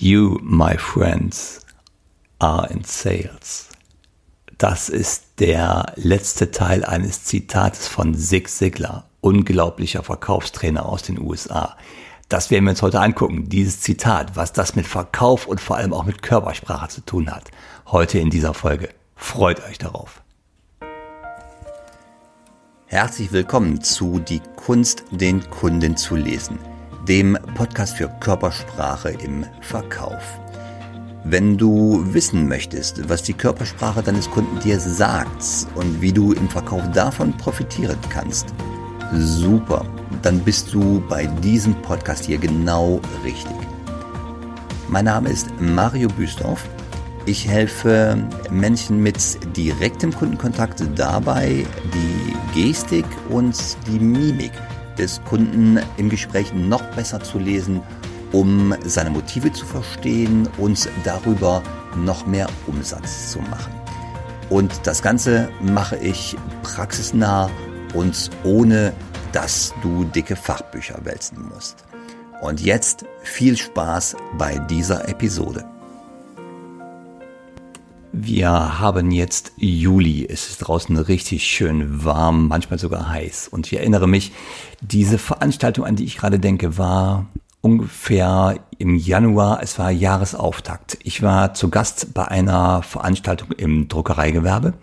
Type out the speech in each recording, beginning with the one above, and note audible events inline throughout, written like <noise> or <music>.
You, my friends, are in sales. Das ist der letzte Teil eines Zitates von Zig Ziglar, unglaublicher Verkaufstrainer aus den USA. Das werden wir uns heute angucken, dieses Zitat, was das mit Verkauf und vor allem auch mit Körpersprache zu tun hat. Heute in dieser Folge. Freut euch darauf. Herzlich willkommen zu Die Kunst, den Kunden zu lesen dem Podcast für Körpersprache im Verkauf. Wenn du wissen möchtest, was die Körpersprache deines Kunden dir sagt und wie du im Verkauf davon profitieren kannst, super, dann bist du bei diesem Podcast hier genau richtig. Mein Name ist Mario Büstorf. Ich helfe Menschen mit direktem Kundenkontakt dabei, die Gestik und die Mimik des Kunden im Gespräch noch besser zu lesen, um seine Motive zu verstehen und darüber noch mehr Umsatz zu machen. Und das Ganze mache ich praxisnah und ohne, dass du dicke Fachbücher wälzen musst. Und jetzt viel Spaß bei dieser Episode. Wir haben jetzt Juli. Es ist draußen richtig schön warm, manchmal sogar heiß. Und ich erinnere mich, diese Veranstaltung, an die ich gerade denke, war ungefähr im Januar. Es war Jahresauftakt. Ich war zu Gast bei einer Veranstaltung im Druckereigewerbe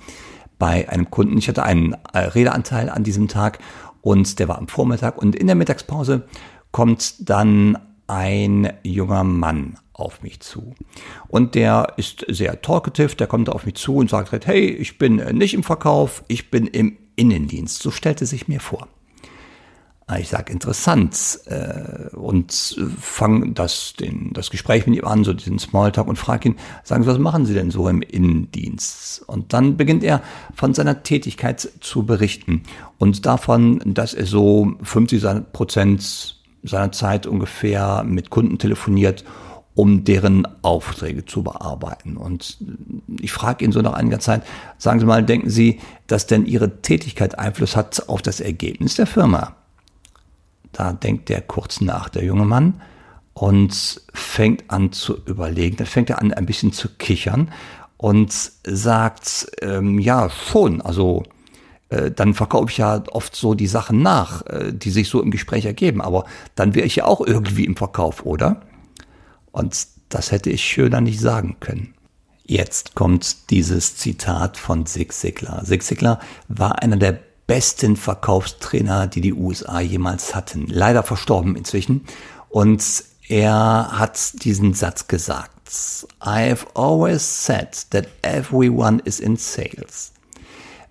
bei einem Kunden. Ich hatte einen äh, Redeanteil an diesem Tag und der war am Vormittag. Und in der Mittagspause kommt dann ein junger Mann auf mich zu. Und der ist sehr talkative, der kommt auf mich zu und sagt halt, hey, ich bin nicht im Verkauf, ich bin im Innendienst. So stellte sich mir vor. Ah, ich sage interessant äh, und fange das, das Gespräch mit ihm an, so diesen Smalltalk und frage ihn, sagen Sie, was machen Sie denn so im Innendienst? Und dann beginnt er von seiner Tätigkeit zu berichten und davon, dass er so 50 Prozent seiner Zeit ungefähr mit Kunden telefoniert um deren Aufträge zu bearbeiten. Und ich frage ihn so nach einiger Zeit, sagen Sie mal, denken Sie, dass denn Ihre Tätigkeit Einfluss hat auf das Ergebnis der Firma? Da denkt er kurz nach, der junge Mann, und fängt an zu überlegen. Dann fängt er an, ein bisschen zu kichern und sagt, ähm, ja, schon, also äh, dann verkaufe ich ja oft so die Sachen nach, äh, die sich so im Gespräch ergeben. Aber dann wäre ich ja auch irgendwie im Verkauf, oder? Und das hätte ich schöner nicht sagen können. Jetzt kommt dieses Zitat von Zig Ziglar. Zig Ziglar war einer der besten Verkaufstrainer, die die USA jemals hatten. Leider verstorben inzwischen. Und er hat diesen Satz gesagt. I've always said that everyone is in sales.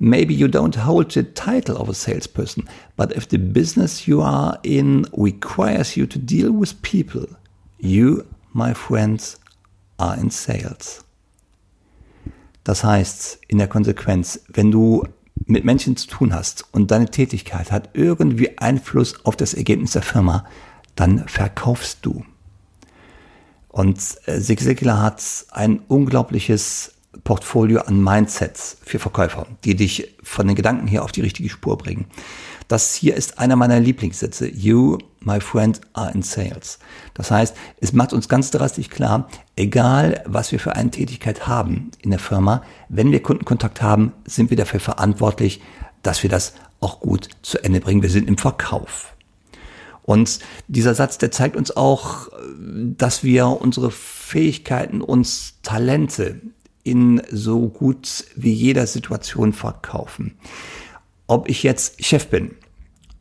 Maybe you don't hold the title of a salesperson, but if the business you are in requires you to deal with people, you my friends are in sales. Das heißt, in der Konsequenz, wenn du mit Menschen zu tun hast und deine Tätigkeit hat irgendwie Einfluss auf das Ergebnis der Firma, dann verkaufst du. Und äh, Zig Ziglar hat ein unglaubliches Portfolio an Mindsets für Verkäufer, die dich von den Gedanken her auf die richtige Spur bringen. Das hier ist einer meiner Lieblingssätze. You, my friend, are in sales. Das heißt, es macht uns ganz drastisch klar, egal was wir für eine Tätigkeit haben in der Firma, wenn wir Kundenkontakt haben, sind wir dafür verantwortlich, dass wir das auch gut zu Ende bringen. Wir sind im Verkauf. Und dieser Satz, der zeigt uns auch, dass wir unsere Fähigkeiten, uns Talente in so gut wie jeder Situation verkaufen. Ob ich jetzt Chef bin,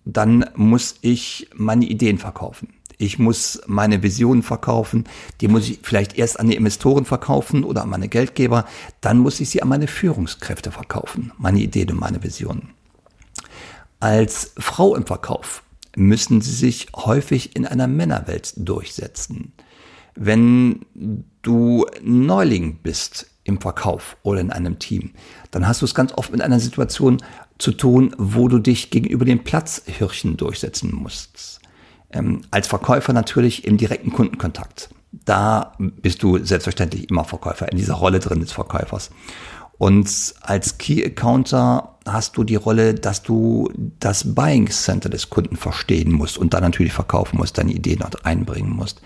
dann muss ich meine Ideen verkaufen. Ich muss meine Visionen verkaufen. Die muss ich vielleicht erst an die Investoren verkaufen oder an meine Geldgeber. Dann muss ich sie an meine Führungskräfte verkaufen. Meine Ideen und meine Visionen. Als Frau im Verkauf müssen sie sich häufig in einer Männerwelt durchsetzen. Wenn du Neuling bist im Verkauf oder in einem Team, dann hast du es ganz oft mit einer Situation zu tun, wo du dich gegenüber den Platzhirschen durchsetzen musst. Ähm, als Verkäufer natürlich im direkten Kundenkontakt. Da bist du selbstverständlich immer Verkäufer, in dieser Rolle drin des Verkäufers. Und als Key Accounter hast du die Rolle, dass du das Buying Center des Kunden verstehen musst und dann natürlich verkaufen musst, deine Ideen dort einbringen musst.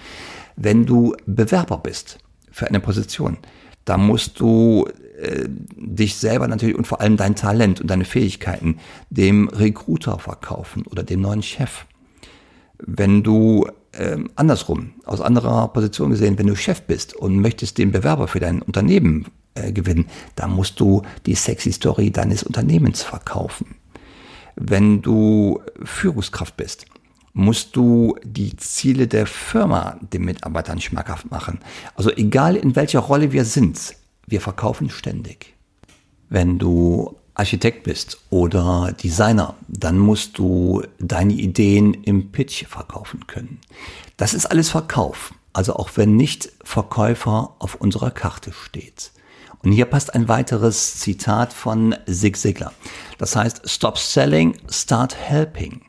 Wenn du Bewerber bist für eine Position, dann musst du äh, dich selber natürlich und vor allem dein Talent und deine Fähigkeiten dem Recruiter verkaufen oder dem neuen Chef. Wenn du äh, andersrum, aus anderer Position gesehen, wenn du Chef bist und möchtest den Bewerber für dein Unternehmen äh, gewinnen, dann musst du die sexy Story deines Unternehmens verkaufen. Wenn du Führungskraft bist, musst du die Ziele der Firma den Mitarbeitern schmackhaft machen. Also egal in welcher Rolle wir sind, wir verkaufen ständig. Wenn du Architekt bist oder Designer, dann musst du deine Ideen im Pitch verkaufen können. Das ist alles Verkauf, also auch wenn nicht Verkäufer auf unserer Karte steht. Und hier passt ein weiteres Zitat von Zig Ziglar. Das heißt, Stop Selling, Start Helping.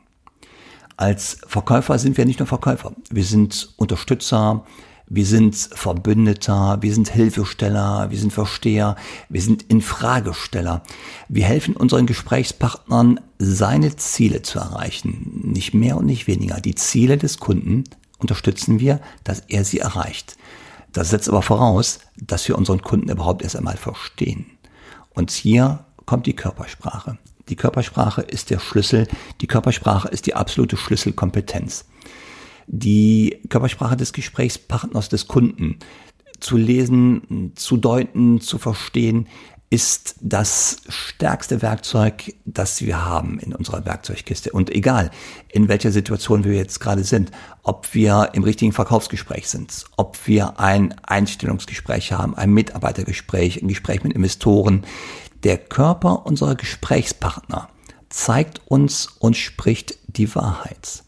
Als Verkäufer sind wir nicht nur Verkäufer, wir sind Unterstützer, wir sind Verbündeter, wir sind Hilfesteller, wir sind Versteher, wir sind Infragesteller. Wir helfen unseren Gesprächspartnern, seine Ziele zu erreichen. Nicht mehr und nicht weniger. Die Ziele des Kunden unterstützen wir, dass er sie erreicht. Das setzt aber voraus, dass wir unseren Kunden überhaupt erst einmal verstehen. Und hier kommt die Körpersprache. Die Körpersprache ist der Schlüssel, die Körpersprache ist die absolute Schlüsselkompetenz. Die Körpersprache des Gesprächspartners, des Kunden zu lesen, zu deuten, zu verstehen, ist das stärkste Werkzeug, das wir haben in unserer Werkzeugkiste. Und egal, in welcher Situation wir jetzt gerade sind, ob wir im richtigen Verkaufsgespräch sind, ob wir ein Einstellungsgespräch haben, ein Mitarbeitergespräch, ein Gespräch mit Investoren, der Körper unserer Gesprächspartner zeigt uns und spricht die Wahrheit.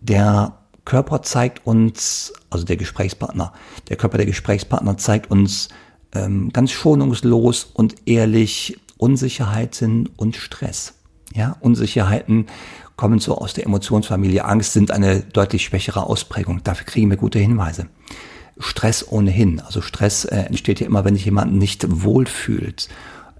Der Körper zeigt uns, also der Gesprächspartner, der Körper der Gesprächspartner zeigt uns ähm, ganz schonungslos und ehrlich Unsicherheiten und Stress. Ja, Unsicherheiten kommen so aus der Emotionsfamilie. Angst sind eine deutlich schwächere Ausprägung. Dafür kriegen wir gute Hinweise. Stress ohnehin. Also Stress äh, entsteht ja immer, wenn sich jemand nicht wohlfühlt.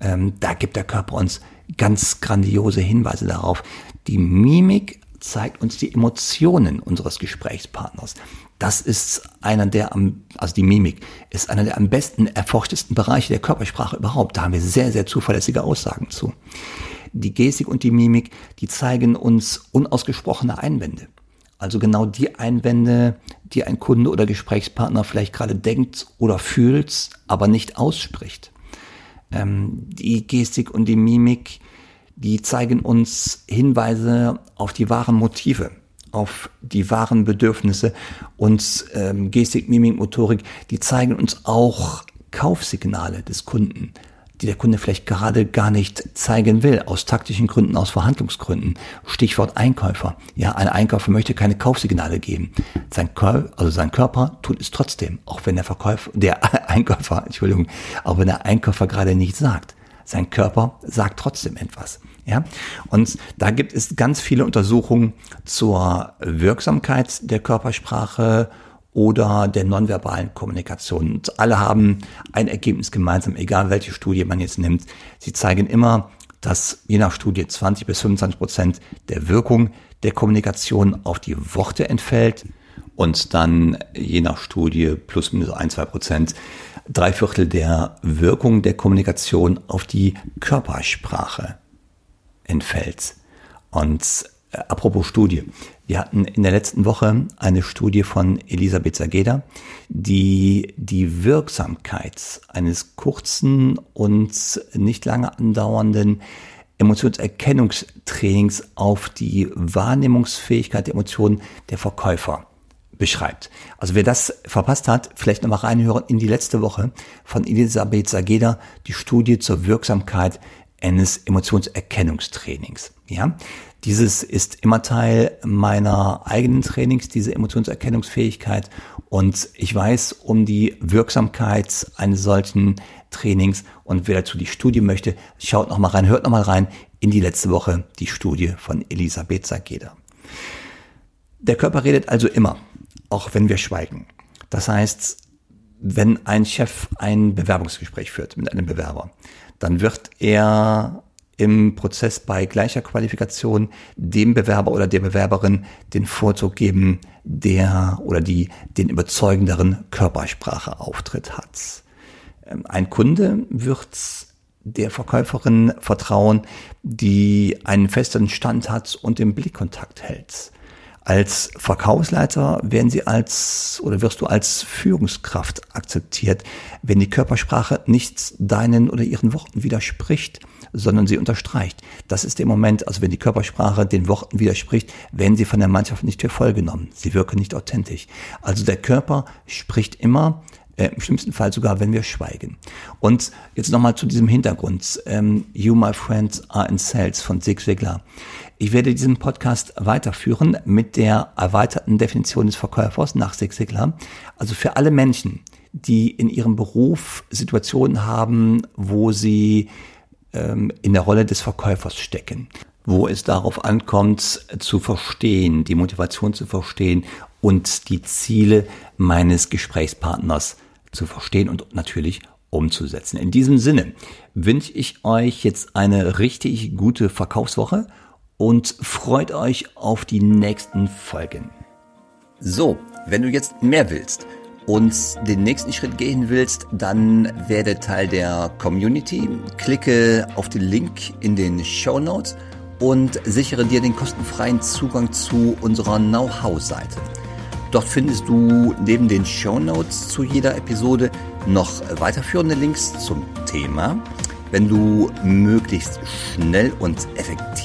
Ähm, da gibt der Körper uns ganz grandiose Hinweise darauf. Die Mimik zeigt uns die Emotionen unseres Gesprächspartners. Das ist einer der am, also die Mimik ist einer der am besten erforschtesten Bereiche der Körpersprache überhaupt. Da haben wir sehr, sehr zuverlässige Aussagen zu. Die Gestik und die Mimik, die zeigen uns unausgesprochene Einwände. Also genau die Einwände, die ein Kunde oder Gesprächspartner vielleicht gerade denkt oder fühlt, aber nicht ausspricht. Ähm, die Gestik und die Mimik, die zeigen uns Hinweise auf die wahren Motive, auf die wahren Bedürfnisse. Und ähm, Gestik, Mimik, Motorik, die zeigen uns auch Kaufsignale des Kunden, die der Kunde vielleicht gerade gar nicht zeigen will, aus taktischen Gründen, aus Verhandlungsgründen. Stichwort Einkäufer. Ja, ein Einkäufer möchte keine Kaufsignale geben. Sein, Kör also sein Körper tut es trotzdem, auch wenn der Verkäufer, der <laughs> Einkäufer, Entschuldigung, auch wenn der Einkäufer gerade nichts sagt. Sein Körper sagt trotzdem etwas. Ja, und da gibt es ganz viele Untersuchungen zur Wirksamkeit der Körpersprache oder der nonverbalen Kommunikation. Und alle haben ein Ergebnis gemeinsam, egal welche Studie man jetzt nimmt. Sie zeigen immer, dass je nach Studie 20 bis 25 Prozent der Wirkung der Kommunikation auf die Worte entfällt und dann je nach Studie plus minus ein, zwei Prozent drei Viertel der Wirkung der Kommunikation auf die Körpersprache entfällt. Und apropos Studie. Wir hatten in der letzten Woche eine Studie von Elisabeth Sageda, die die Wirksamkeit eines kurzen und nicht lange andauernden Emotionserkennungstrainings auf die Wahrnehmungsfähigkeit der Emotionen der Verkäufer beschreibt. Also wer das verpasst hat, vielleicht nochmal reinhören in die letzte Woche von Elisabeth Sageda, die Studie zur Wirksamkeit eines Emotionserkennungstrainings. Ja, dieses ist immer Teil meiner eigenen Trainings, diese Emotionserkennungsfähigkeit. Und ich weiß um die Wirksamkeit eines solchen Trainings. Und wer dazu die Studie möchte, schaut noch mal rein, hört noch mal rein in die letzte Woche die Studie von Elisabeth Sageda. Der Körper redet also immer, auch wenn wir schweigen. Das heißt, wenn ein Chef ein Bewerbungsgespräch führt mit einem Bewerber, dann wird er im Prozess bei gleicher Qualifikation dem Bewerber oder der Bewerberin den Vorzug geben, der oder die den überzeugenderen Körperspracheauftritt hat. Ähm, ein Kunde wird der Verkäuferin vertrauen, die einen festen Stand hat und den Blickkontakt hält. Als Verkaufsleiter werden sie als oder wirst du als Führungskraft akzeptiert, wenn die Körpersprache nicht deinen oder ihren Worten widerspricht, sondern sie unterstreicht. Das ist der Moment, also wenn die Körpersprache den Worten widerspricht, werden sie von der Mannschaft nicht für voll genommen. Sie wirken nicht authentisch. Also der Körper spricht immer äh, im schlimmsten Fall sogar, wenn wir schweigen. Und jetzt nochmal zu diesem Hintergrund. Ähm, you, my friends, are in sales von Zig Ziglar. Ich werde diesen Podcast weiterführen mit der erweiterten Definition des Verkäufers nach Zig Ziglar. Also für alle Menschen, die in ihrem Beruf Situationen haben, wo sie ähm, in der Rolle des Verkäufers stecken wo es darauf ankommt, zu verstehen, die Motivation zu verstehen und die Ziele meines Gesprächspartners zu verstehen und natürlich umzusetzen. In diesem Sinne wünsche ich euch jetzt eine richtig gute Verkaufswoche und freut euch auf die nächsten Folgen. So, wenn du jetzt mehr willst und den nächsten Schritt gehen willst, dann werde Teil der Community. Klicke auf den Link in den Show Notes und sichere dir den kostenfreien Zugang zu unserer Know-how-Seite. Dort findest du neben den Show Notes zu jeder Episode noch weiterführende Links zum Thema. Wenn du möglichst schnell und effektiv